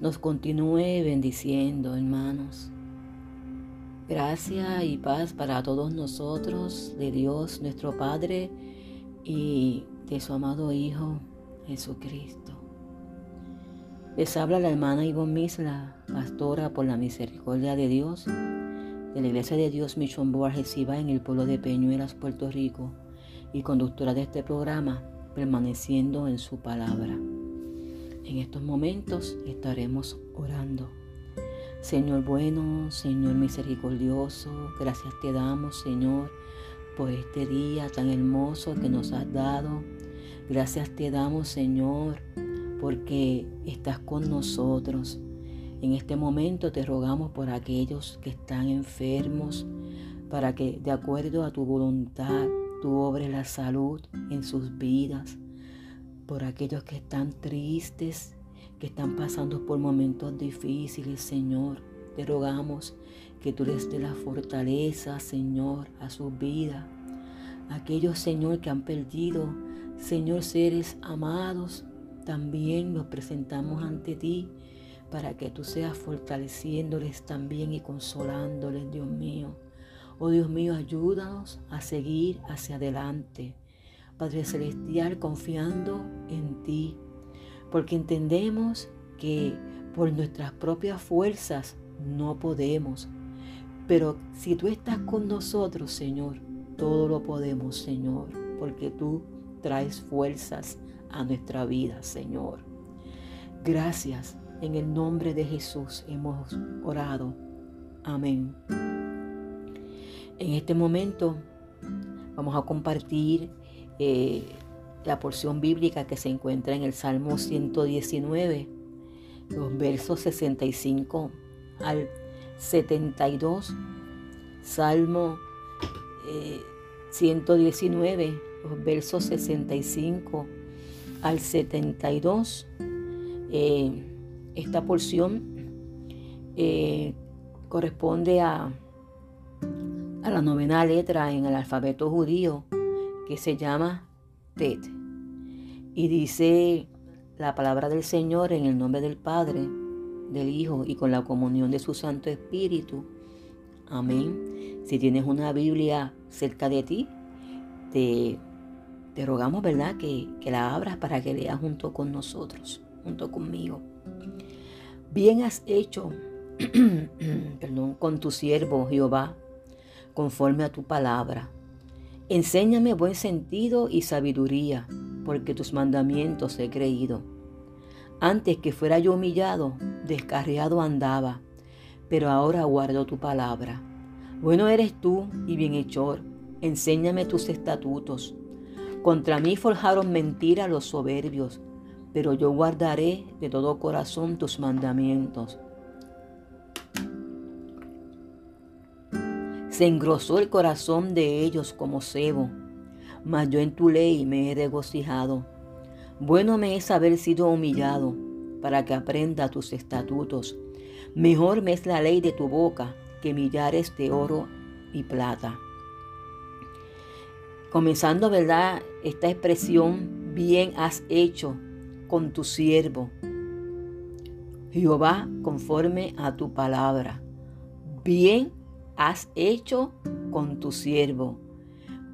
Nos continúe bendiciendo, hermanos. Gracia y paz para todos nosotros, de Dios nuestro Padre y de su amado Hijo Jesucristo. Les habla la hermana Ivonne Misla, pastora por la misericordia de Dios, de la Iglesia de Dios Mission Board en el pueblo de Peñuelas, Puerto Rico, y conductora de este programa, permaneciendo en su palabra. En estos momentos estaremos orando. Señor bueno, Señor misericordioso, gracias te damos, Señor, por este día tan hermoso que nos has dado. Gracias te damos, Señor, porque estás con nosotros. En este momento te rogamos por aquellos que están enfermos, para que de acuerdo a tu voluntad tú obres la salud en sus vidas, por aquellos que están tristes, que están pasando por momentos difíciles, Señor. Te rogamos que tú les dé la fortaleza, Señor, a su vida. Aquellos, Señor, que han perdido, Señor, seres amados, también los presentamos ante ti para que tú seas fortaleciéndoles también y consolándoles, Dios mío. Oh Dios mío, ayúdanos a seguir hacia adelante. Padre Celestial, confiando en ti, porque entendemos que por nuestras propias fuerzas no podemos. Pero si tú estás con nosotros, Señor, todo lo podemos, Señor, porque tú traes fuerzas a nuestra vida, Señor. Gracias. En el nombre de Jesús hemos orado. Amén. En este momento vamos a compartir eh, la porción bíblica que se encuentra en el Salmo 119, los versos 65 al 72. Salmo 119, eh, los versos 65 al 72. Eh, esta porción eh, corresponde a, a la novena letra en el alfabeto judío que se llama Tet. Y dice la palabra del Señor en el nombre del Padre, del Hijo y con la comunión de su Santo Espíritu. Amén. Si tienes una Biblia cerca de ti, te, rogamos, ¿verdad?, que, que la abras para que leas junto con nosotros, junto conmigo. Bien has hecho, con tu siervo Jehová, conforme a tu palabra. Enséñame buen sentido y sabiduría, porque tus mandamientos he creído. Antes que fuera yo humillado, descarriado andaba, pero ahora guardo tu palabra. Bueno eres tú y bienhechor, enséñame tus estatutos. Contra mí forjaron mentira los soberbios, pero yo guardaré de todo corazón tus mandamientos. Se engrosó el corazón de ellos como cebo, mas yo en tu ley me he regocijado. Bueno me es haber sido humillado, para que aprenda tus estatutos. Mejor me es la ley de tu boca que millares de oro y plata. Comenzando, ¿verdad? Esta expresión, bien has hecho con tu siervo. Jehová, conforme a tu palabra. Bien has hecho con tu siervo.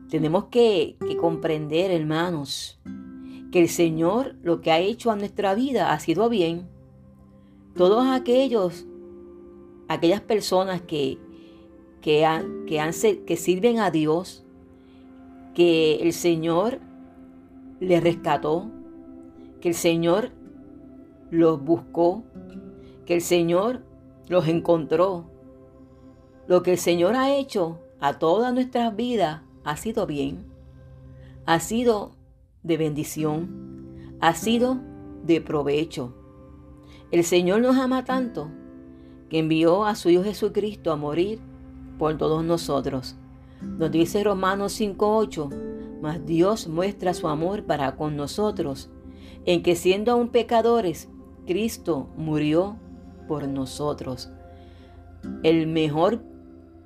Tenemos que, comprender, hermanos, que el Señor lo que ha hecho a nuestra vida ha sido bien. Todos aquellos, aquellas personas que, que, han, que, han, que sirven a Dios, que el Señor les rescató, que el Señor los buscó, que el Señor los encontró, lo que el Señor ha hecho a todas nuestras vidas ha sido bien, ha sido de bendición, ha sido de provecho. El Señor nos ama tanto que envió a su Hijo Jesucristo a morir por todos nosotros. Nos dice Romanos 5.8, mas Dios muestra su amor para con nosotros, en que siendo aún pecadores, Cristo murió por nosotros. El mejor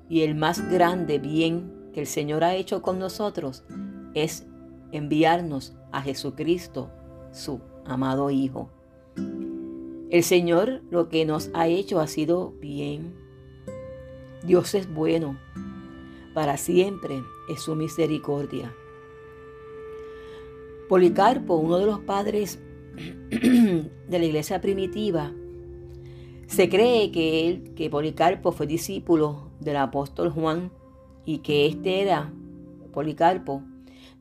y el más grande bien que el Señor ha hecho con nosotros es enviarnos a Jesucristo, su amado Hijo. El Señor lo que nos ha hecho ha sido bien. Dios es bueno. Para siempre es su misericordia. Policarpo, uno de los padres de la iglesia primitiva, se cree que él, que Policarpo fue discípulo del apóstol Juan y que este era, Policarpo,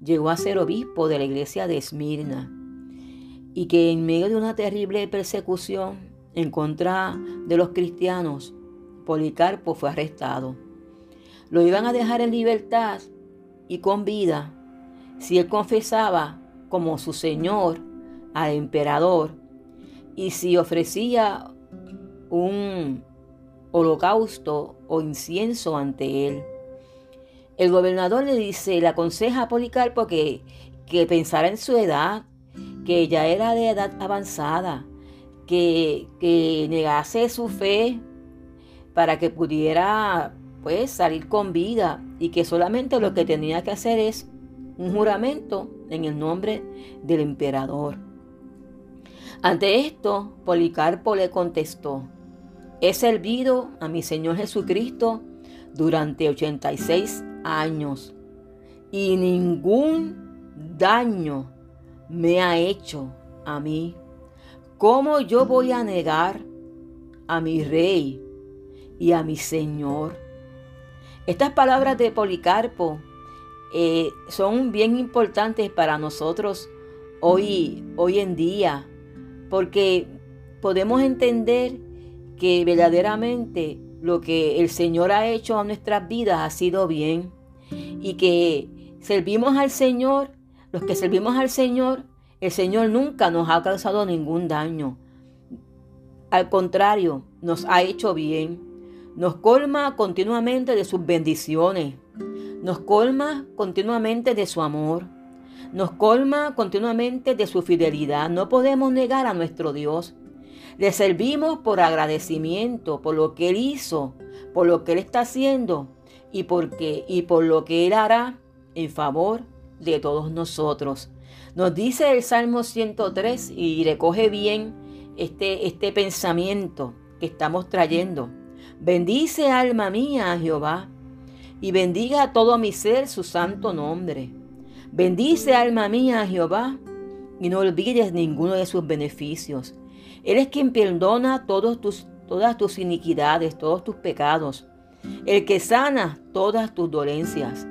llegó a ser obispo de la iglesia de Esmirna y que en medio de una terrible persecución en contra de los cristianos, Policarpo fue arrestado. Lo iban a dejar en libertad y con vida si él confesaba como su señor al emperador y si ofrecía un holocausto o incienso ante él. El gobernador le dice, le aconseja a Policarpo que, que pensara en su edad, que ya era de edad avanzada, que, que negase su fe para que pudiera pues salir con vida y que solamente lo que tenía que hacer es un juramento en el nombre del emperador. Ante esto, Policarpo le contestó, he servido a mi Señor Jesucristo durante 86 años y ningún daño me ha hecho a mí. ¿Cómo yo voy a negar a mi rey y a mi Señor? Estas palabras de Policarpo eh, son bien importantes para nosotros hoy, hoy en día, porque podemos entender que verdaderamente lo que el Señor ha hecho a nuestras vidas ha sido bien y que servimos al Señor, los que servimos al Señor, el Señor nunca nos ha causado ningún daño. Al contrario, nos ha hecho bien. Nos colma continuamente de sus bendiciones. Nos colma continuamente de su amor. Nos colma continuamente de su fidelidad. No podemos negar a nuestro Dios. Le servimos por agradecimiento, por lo que Él hizo, por lo que Él está haciendo y, porque, y por lo que Él hará en favor de todos nosotros. Nos dice el Salmo 103 y recoge bien este, este pensamiento que estamos trayendo. Bendice alma mía a Jehová y bendiga a todo mi ser su santo nombre. Bendice alma mía a Jehová y no olvides ninguno de sus beneficios. Él es quien perdona todos tus, todas tus iniquidades, todos tus pecados. El que sana todas tus dolencias.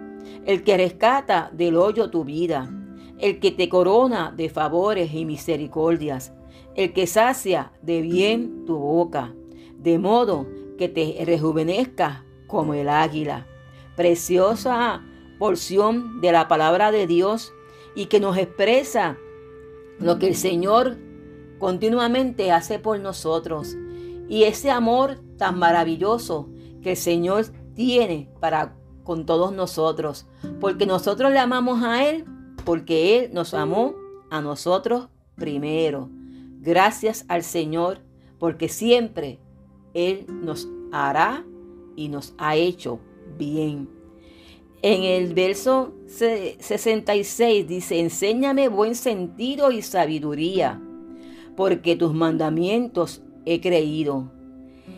El que rescata del hoyo tu vida. El que te corona de favores y misericordias. El que sacia de bien tu boca. De modo que te rejuvenezca como el águila. Preciosa porción de la palabra de Dios y que nos expresa lo que el Señor continuamente hace por nosotros y ese amor tan maravilloso que el Señor tiene para con todos nosotros, porque nosotros le amamos a Él, porque Él nos amó a nosotros primero. Gracias al Señor, porque siempre Él nos hará y nos ha hecho bien. En el verso 66 dice, enséñame buen sentido y sabiduría porque tus mandamientos he creído.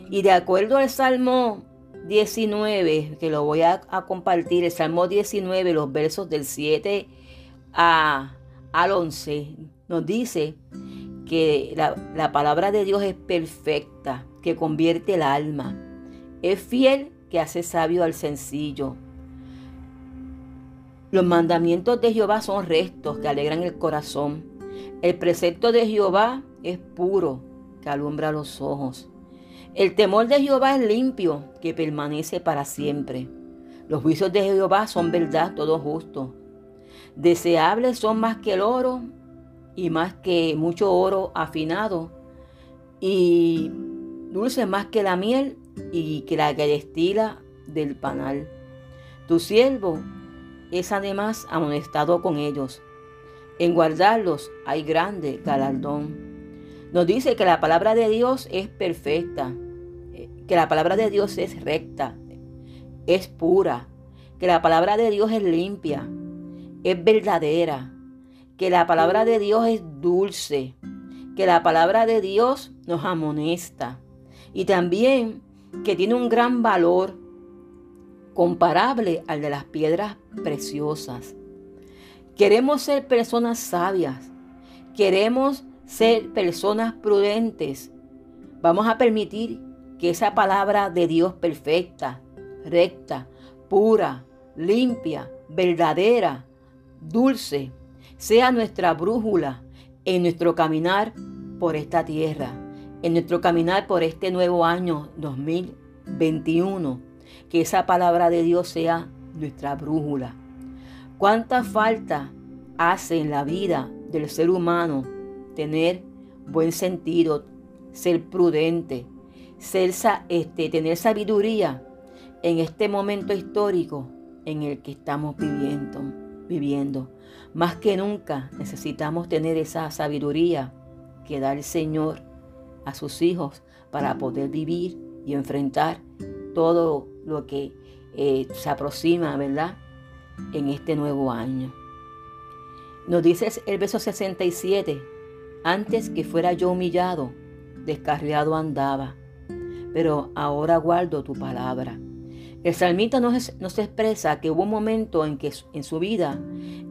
Y de acuerdo al Salmo 19, que lo voy a, compartir, el Salmo 19, los versos del 7 a, al 11, nos dice que la, la palabra de Dios es perfecta, que convierte el alma. Es fiel que hace sabio al sencillo. Los mandamientos de Jehová son restos que alegran el corazón. El precepto de Jehová es puro, que alumbra los ojos. El temor de Jehová es limpio, que permanece para siempre. Los juicios de Jehová son verdad, todo justo. Deseables son más que el oro y más que mucho oro afinado y dulce más que la miel y que la que destila del panal. Tu siervo es además amonestado con ellos. En guardarlos hay grande galardón. Nos dice que la palabra de Dios es perfecta, que la palabra de Dios es recta, es pura, que la palabra de Dios es limpia, es verdadera, que la palabra de Dios es dulce, que la palabra de Dios nos amonesta y también que tiene un gran valor comparable al de las piedras preciosas. Queremos ser personas sabias, queremos ser personas prudentes. Vamos a permitir que esa palabra de Dios perfecta, recta, pura, limpia, verdadera, dulce, sea nuestra brújula en nuestro caminar por esta tierra, en nuestro caminar por este nuevo año 2021. Que esa palabra de Dios sea nuestra brújula. ¿Cuánta falta hace en la vida del ser humano tener buen sentido, ser prudente, este, tener sabiduría en este momento histórico en el que estamos viviendo, viviendo. Más que nunca necesitamos tener esa sabiduría que da el Señor a sus hijos para poder vivir y enfrentar todo lo que eh, se aproxima, ¿verdad? En este nuevo año. Nos dice el verso 67, antes que fuera yo humillado, descarriado andaba, pero ahora guardo tu palabra. El salmista nos, expresa que hubo un momento en, que, en su vida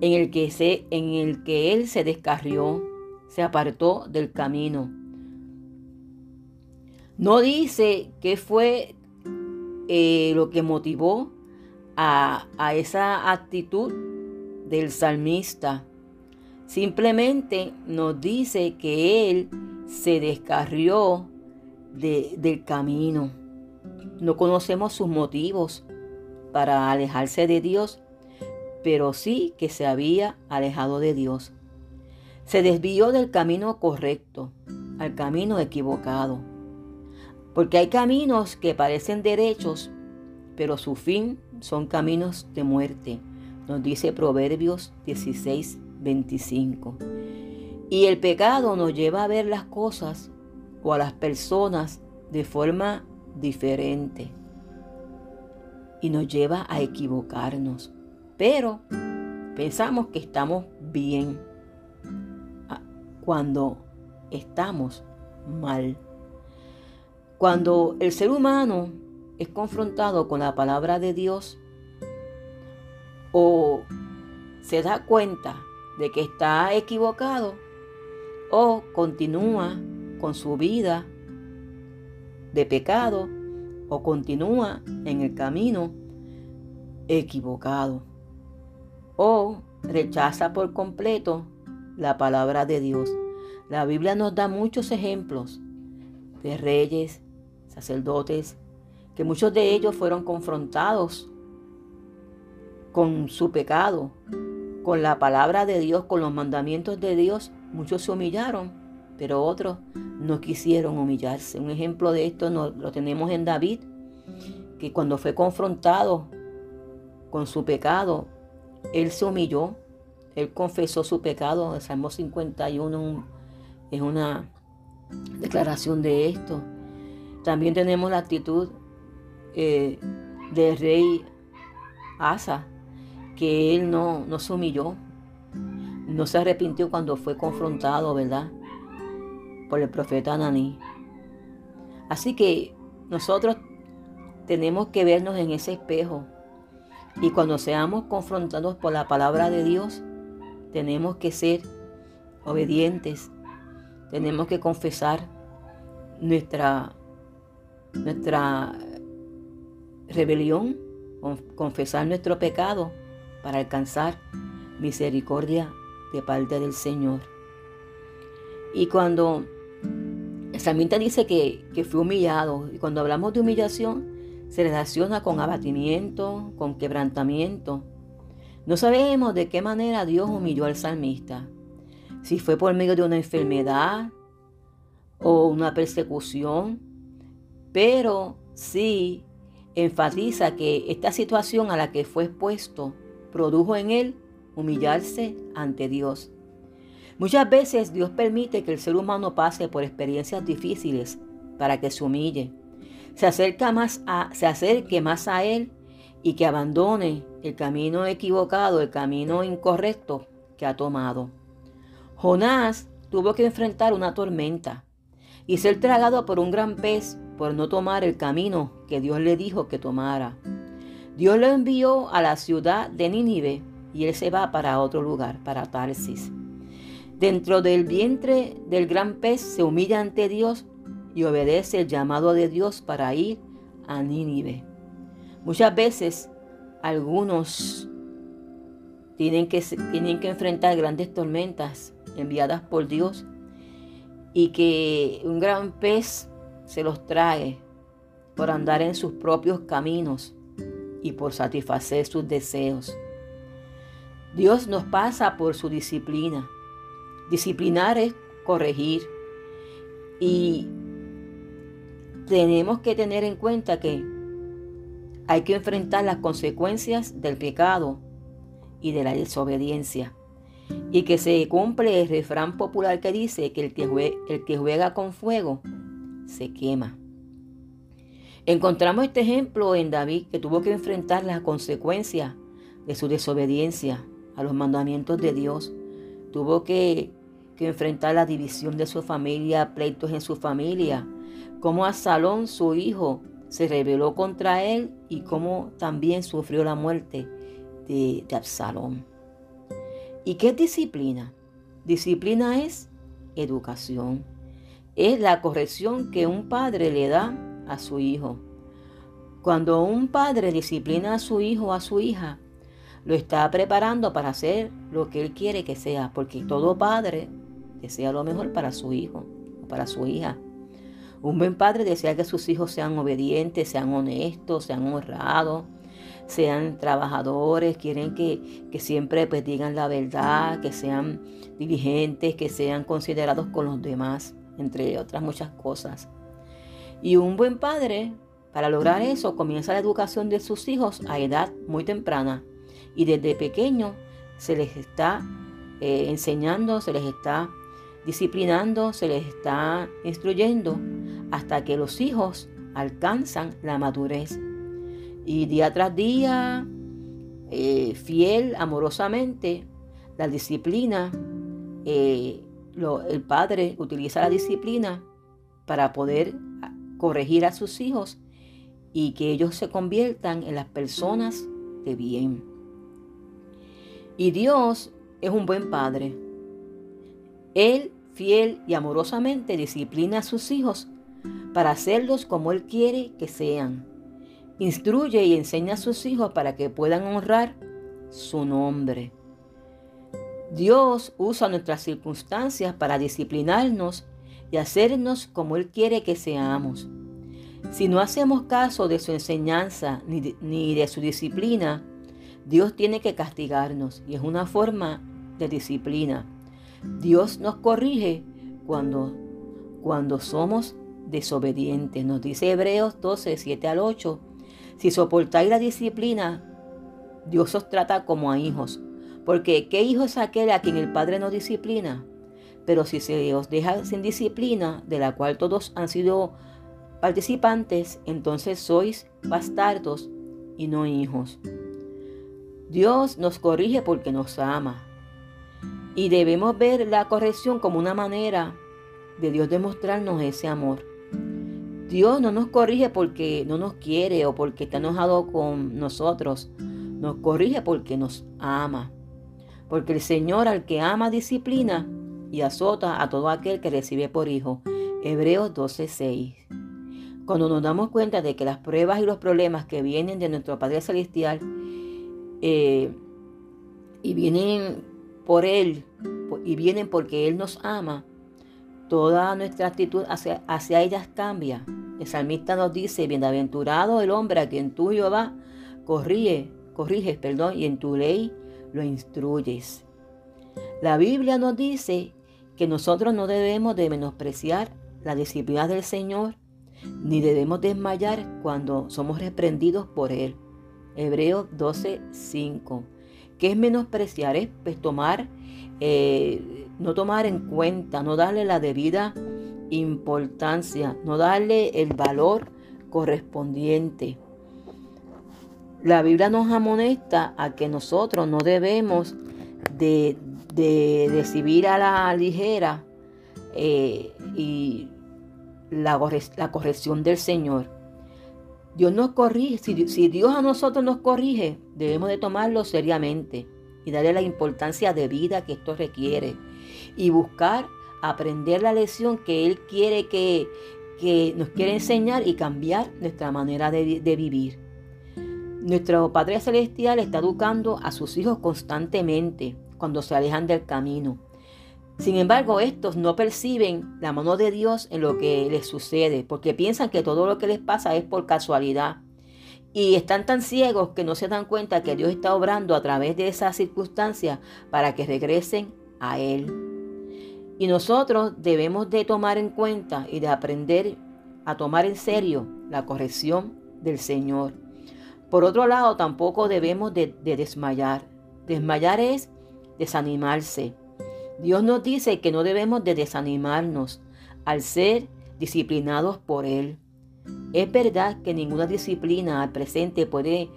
en el, que se, en el que él se descarrió, se apartó del camino. No dice qué fue eh, lo que motivó a, esa actitud del salmista. Simplemente nos dice que él se descarrió del camino. No conocemos sus motivos para alejarse de Dios, pero sí que se había alejado de Dios. Se desvió del camino correcto al camino equivocado. Porque hay caminos que parecen derechos, pero su fin son caminos de muerte, nos dice Proverbios 16, 25. Y el pecado nos lleva a ver las cosas o a las personas de forma diferente y nos lleva a equivocarnos. Pero pensamos que estamos bien ah, cuando estamos mal. Cuando el ser humano es confrontado con la palabra de Dios o se da cuenta de que está equivocado o continúa con su vida de pecado o continúa en el camino equivocado o rechaza por completo la palabra de Dios. La Biblia nos da muchos ejemplos de reyes, sacerdotes, que muchos de ellos fueron confrontados con su pecado, con la palabra de Dios, con los mandamientos de Dios. Muchos se humillaron, pero otros no quisieron humillarse. Un ejemplo de esto lo tenemos en David, que cuando fue confrontado con su pecado, él se humilló, él confesó su pecado. El Salmo 51 es una declaración de esto. También tenemos la actitud eh, del rey Asa, que él no, no se humilló, no se arrepintió cuando fue confrontado, ¿verdad? por el profeta Ananí. Así que nosotros tenemos que vernos en ese espejo y cuando seamos confrontados por la palabra de Dios, tenemos que ser obedientes, tenemos que confesar nuestra, nuestra rebelión, confesar nuestro pecado para alcanzar misericordia de parte del Señor. Y cuando el salmista dice que, fue humillado. Y cuando hablamos de humillación, se relaciona con abatimiento, con quebrantamiento. No sabemos de qué manera Dios humilló al salmista. Si fue por medio de una enfermedad o una persecución. Pero sí enfatiza que esta situación a la que fue expuesto produjo en él humillarse ante Dios. Muchas veces Dios permite que el ser humano pase por experiencias difíciles para que se humille, se, acerca más a, se acerque más a Él y que abandone el camino equivocado, el camino incorrecto que ha tomado. Jonás tuvo que enfrentar una tormenta y ser tragado por un gran pez por no tomar el camino que Dios le dijo que tomara. Dios lo envió a la ciudad de Nínive y él se va para otro lugar, para Tarsis. Dentro del vientre del gran pez se humilla ante Dios y obedece el llamado de Dios para ir a Nínive. Muchas veces algunos tienen que, tienen que enfrentar grandes tormentas enviadas por Dios y que un gran pez se los trae por andar en sus propios caminos y por satisfacer sus deseos. Dios nos pasa por su disciplina. Disciplinar es corregir y tenemos que tener en cuenta que hay que enfrentar las consecuencias del pecado y de la desobediencia. Y que se cumple el refrán popular que dice que el que, juega, el que juega con fuego se quema. Encontramos este ejemplo en David que tuvo que enfrentar las consecuencias de su desobediencia a los mandamientos de Dios. Tuvo que, que enfrentar la división de su familia, pleitos en su familia, cómo Absalón, su hijo, se rebeló contra él y cómo también sufrió la muerte de, de Absalón. ¿Y qué es disciplina? Disciplina es educación. Es la corrección que un padre le da a su hijo. Cuando un padre disciplina a su hijo o a su hija, lo está preparando para hacer lo que él quiere que sea, porque todo padre desea lo mejor para su hijo o para su hija. Un buen padre desea que sus hijos sean obedientes, sean honestos, sean honrados, sean trabajadores, quieren que, siempre pues, digan la verdad, que sean diligentes, que sean considerados con los demás, entre otras muchas cosas. Y un buen padre, para lograr eso, comienza la educación de sus hijos a edad muy temprana. Y desde pequeño se les está eh, enseñando, se les está disciplinando, se les está instruyendo hasta que los hijos alcanzan la madurez. Y día tras día, eh, fiel, amorosamente, la disciplina, eh, el padre utiliza la disciplina para poder corregir a sus hijos y que ellos se conviertan en las personas de bien. Y Dios es un buen padre. Él, fiel y amorosamente, disciplina a sus hijos para hacerlos como Él quiere que sean. Instruye y enseña a sus hijos para que puedan honrar su nombre. Dios usa nuestras circunstancias para disciplinarnos y hacernos como Él quiere que seamos. Si no hacemos caso de su enseñanza ni de, su disciplina, Dios tiene que castigarnos y es una forma de disciplina. Dios nos corrige cuando, cuando somos desobedientes. Nos dice Hebreos 12, 7 al 8. Si soportáis la disciplina, Dios os trata como a hijos. Porque ¿qué hijo es aquel a quien el Padre no disciplina? Pero si se os deja sin disciplina, de la cual todos han sido participantes, entonces sois bastardos y no hijos. Dios nos corrige porque nos ama. Y debemos ver la corrección como una manera de Dios demostrarnos ese amor. Dios no nos corrige porque no nos quiere o porque está enojado con nosotros. Nos corrige porque nos ama. Porque el Señor al que ama disciplina y azota a todo aquel que recibe por hijo. Hebreos 12:6. Cuando nos damos cuenta de que las pruebas y los problemas que vienen de nuestro Padre Celestial eh, y vienen por Él y vienen porque Él nos ama, toda nuestra actitud hacia, ellas cambia. El salmista nos dice, bienaventurado el hombre a quien tú, Jehová, corrige, corriges, perdón, y en tu ley lo instruyes. La Biblia nos dice que nosotros no debemos de menospreciar la disciplina del Señor, ni debemos desmayar cuando somos reprendidos por Él. Hebreos 12, 5. ¿Qué es menospreciar? Es pues, tomar, eh, no tomar en cuenta, no darle la debida importancia, no darle el valor correspondiente. La Biblia nos amonesta a que nosotros no debemos de, de recibir a la ligera eh, y la, corrección del Señor. Dios nos corrige, si, si Dios a nosotros nos corrige, debemos de tomarlo seriamente y darle la importancia de vida que esto requiere y buscar aprender la lección que Él quiere que, que nos quiere enseñar y cambiar nuestra manera de, de vivir. Nuestro Padre Celestial está educando a sus hijos constantemente cuando se alejan del camino. Sin embargo, estos no perciben la mano de Dios en lo que les sucede, porque piensan que todo lo que les pasa es por casualidad. Y están tan ciegos que no se dan cuenta que Dios está obrando a través de esas circunstancias para que regresen a Él. Y nosotros debemos de tomar en cuenta y de aprender a tomar en serio la corrección del Señor. Por otro lado, tampoco debemos de, de desmayar. Desmayar es desanimarse. Dios nos dice que no debemos de desanimarnos al ser disciplinados por Él. Es verdad que ninguna disciplina al presente puede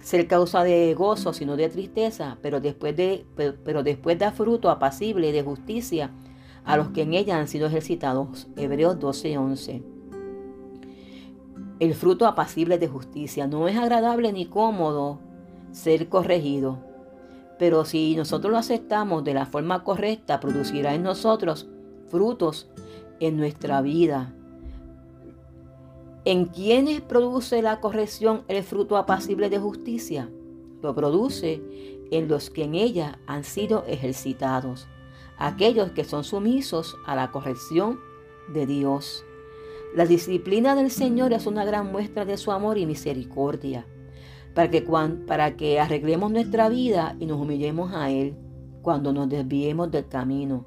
ser causa de gozo, sino de tristeza, pero después, de, pero, después da fruto apacible de justicia a los que en ella han sido ejercitados. Hebreos 12:11. El fruto apacible de justicia no es agradable ni cómodo ser corregido pero si nosotros lo aceptamos de la forma correcta, producirá en nosotros frutos en nuestra vida. ¿En quiénes produce la corrección el fruto apacible de justicia? Lo produce en los que en ella han sido ejercitados, aquellos que son sumisos a la corrección de Dios. La disciplina del Señor es una gran muestra de su amor y misericordia para que, para que arreglemos nuestra vida y nos humillemos a Él cuando nos desviemos del camino.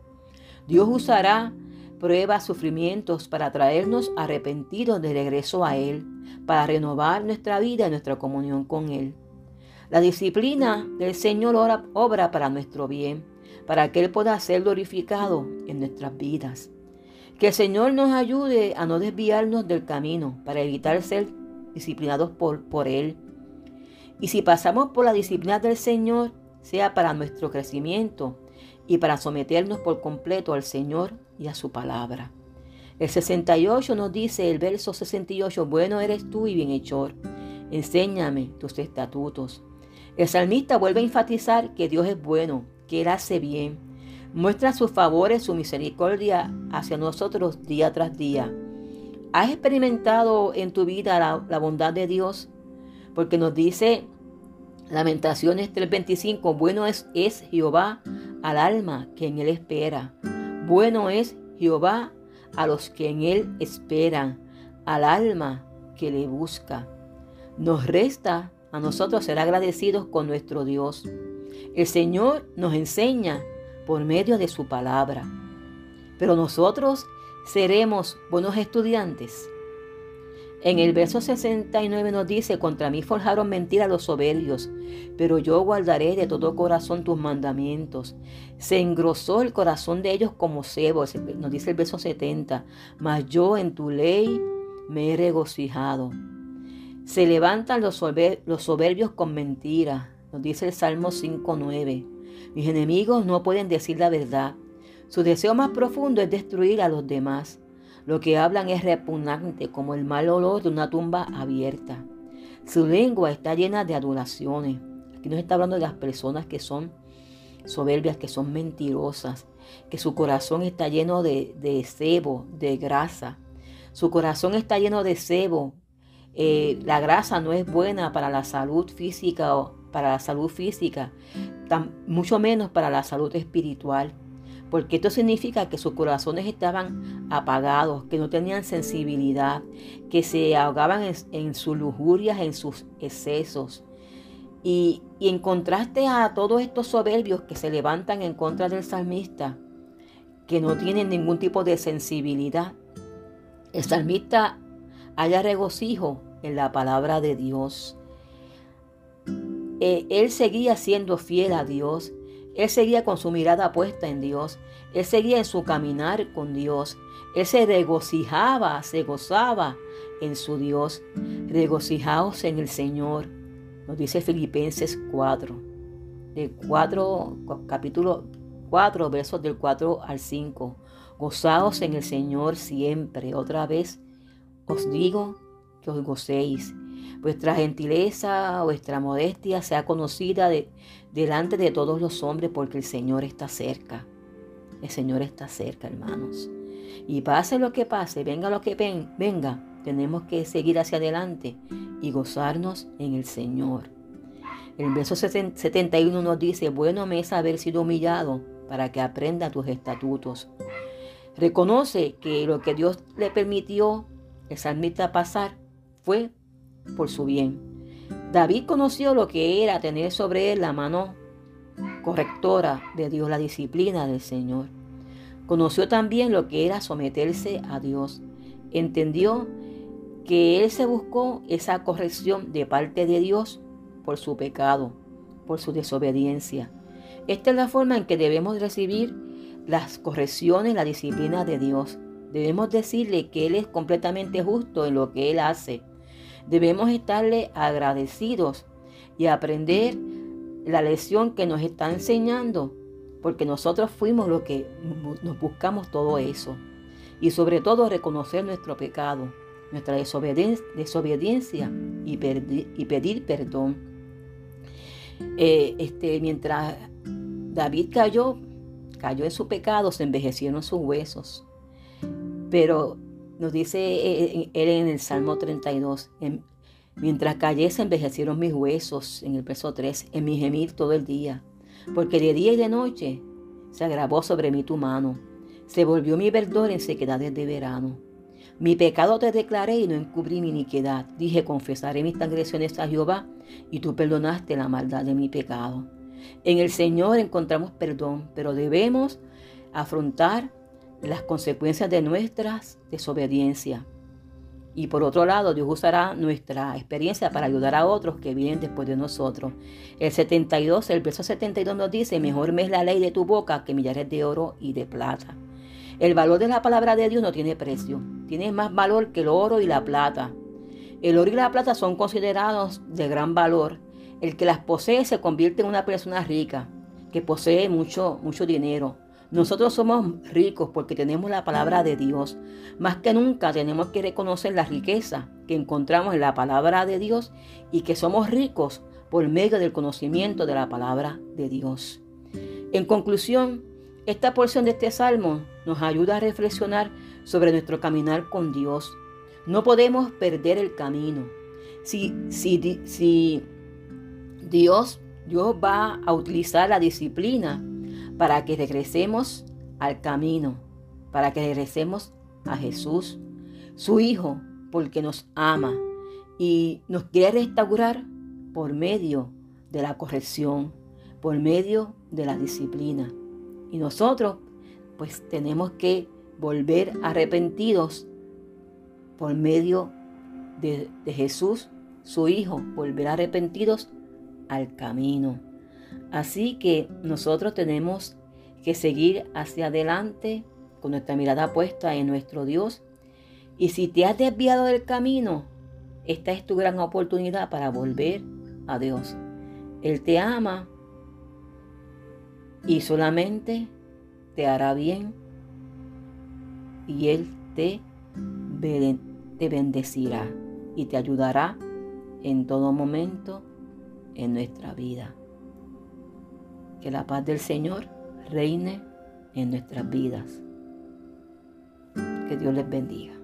Dios usará pruebas, sufrimientos para traernos arrepentidos de regreso a Él, para renovar nuestra vida y nuestra comunión con Él. La disciplina del Señor obra para nuestro bien, para que Él pueda ser glorificado en nuestras vidas. Que el Señor nos ayude a no desviarnos del camino, para evitar ser disciplinados por, por Él y si pasamos por la disciplina del Señor, sea para nuestro crecimiento y para someternos por completo al Señor y a su palabra. El 68 nos dice, el verso 68, bueno eres tú y bienhechor, enséñame tus estatutos. El salmista vuelve a enfatizar que Dios es bueno, que Él hace bien, muestra sus favores, su misericordia hacia nosotros día tras día. ¿Has experimentado en tu vida la, bondad de Dios? porque nos dice Lamentaciones 3:25, bueno es, es Jehová al alma que en él espera. Bueno es Jehová a los que en él esperan, al alma que le busca. Nos resta a nosotros ser agradecidos con nuestro Dios. El Señor nos enseña por medio de su palabra. Pero nosotros seremos buenos estudiantes. En el verso 69 nos dice, contra mí forjaron mentira los soberbios, pero yo guardaré de todo corazón tus mandamientos. Se engrosó el corazón de ellos como cebo, nos dice el verso 70, mas yo en tu ley me he regocijado. Se levantan los, soberbios con mentira, nos dice el Salmo 5.9. Mis enemigos no pueden decir la verdad. Su deseo más profundo es destruir a los demás. Lo que hablan es repugnante como el mal olor de una tumba abierta. Su lengua está llena de adulaciones. Aquí nos está hablando de las personas que son soberbias, que son mentirosas, que su corazón está lleno de, de cebo, de grasa. Su corazón está lleno de cebo. Eh, la grasa no es buena para la salud física o para la salud física, mucho menos para la salud espiritual porque esto significa que sus corazones estaban apagados, que no tenían sensibilidad, que se ahogaban en, sus lujurias, en sus excesos. Y, en contraste a todos estos soberbios que se levantan en contra del salmista, que no tienen ningún tipo de sensibilidad, el salmista haya regocijo en la palabra de Dios. Eh, él seguía siendo fiel a Dios él seguía con su mirada puesta en Dios. Él seguía en su caminar con Dios. Él se regocijaba, se gozaba en su Dios. Regocijaos en el Señor. Nos dice Filipenses 4. De 4 capítulo 4, versos del 4 al 5. Gozaos en el Señor siempre. Otra vez os digo que os gocéis. Vuestra gentileza, vuestra modestia sea conocida delante de todos los hombres porque el Señor está cerca. El Señor está cerca, hermanos. Y pase lo que pase, venga lo que venga, tenemos que seguir hacia adelante y gozarnos en el Señor. El verso 71 nos dice, bueno me es haber sido humillado para que aprenda tus estatutos. Reconoce que lo que Dios le permitió el salmista pasar fue por su bien. David conoció lo que era tener sobre él la mano correctora de Dios, la disciplina del Señor. Conoció también lo que era someterse a Dios. Entendió que él se buscó esa corrección de parte de Dios por su pecado, por su desobediencia. Esta es la forma en que debemos recibir las correcciones, la disciplina de Dios. Debemos decirle que Él es completamente justo en lo que Él hace. Debemos estarle agradecidos y aprender la lección que nos está enseñando, porque nosotros fuimos los que nos buscamos todo eso. Y sobre todo reconocer nuestro pecado, nuestra desobediencia, y, pedir perdón. Eh, este, mientras David cayó, cayó en su pecado, se envejecieron sus huesos. Pero nos dice eh, él en el Salmo 32, Mientras callé envejecieron mis huesos, en el verso 3, en mi gemir todo el día, porque de día y de noche se agravó sobre mí tu mano, se volvió mi verdor en sequedades de verano. Mi pecado te declaré y no encubrí mi iniquidad. Dije, confesaré mis transgresiones a Jehová, y tú perdonaste la maldad de mi pecado. En el Señor encontramos perdón, pero debemos afrontar las consecuencias de nuestras desobediencias. Y por otro lado, Dios usará nuestra experiencia para ayudar a otros que vienen después de nosotros. El 72, el verso 72 nos dice, mejor me es la ley de tu boca que millares de oro y de plata. El valor de la palabra de Dios no tiene precio. Tiene más valor que el oro y la plata. El oro y la plata son considerados de gran valor. El que las posee se convierte en una persona rica, que posee mucho, mucho dinero. Nosotros somos ricos porque tenemos la palabra de Dios. Más que nunca tenemos que reconocer la riqueza que encontramos en la palabra de Dios y que somos ricos por medio del conocimiento de la palabra de Dios. En conclusión, esta porción de este salmo nos ayuda a reflexionar sobre nuestro caminar con Dios. No podemos perder el camino. Si, si, si Dios, Dios va a utilizar la disciplina para que regresemos al camino, para que regresemos a Jesús, su Hijo, porque nos ama y nos quiere restaurar por medio de la corrección, por medio de la disciplina. Y nosotros pues tenemos que volver arrepentidos por medio de, Jesús, su Hijo, volver arrepentidos al camino. Así que nosotros tenemos que seguir hacia adelante con nuestra mirada puesta en nuestro Dios. Y si te has desviado del camino, esta es tu gran oportunidad para volver a Dios. Él te ama y solamente te hará bien y Él te, te bendecirá y te ayudará en todo momento en nuestra vida. Que la paz del Señor reine en nuestras vidas. Que Dios les bendiga.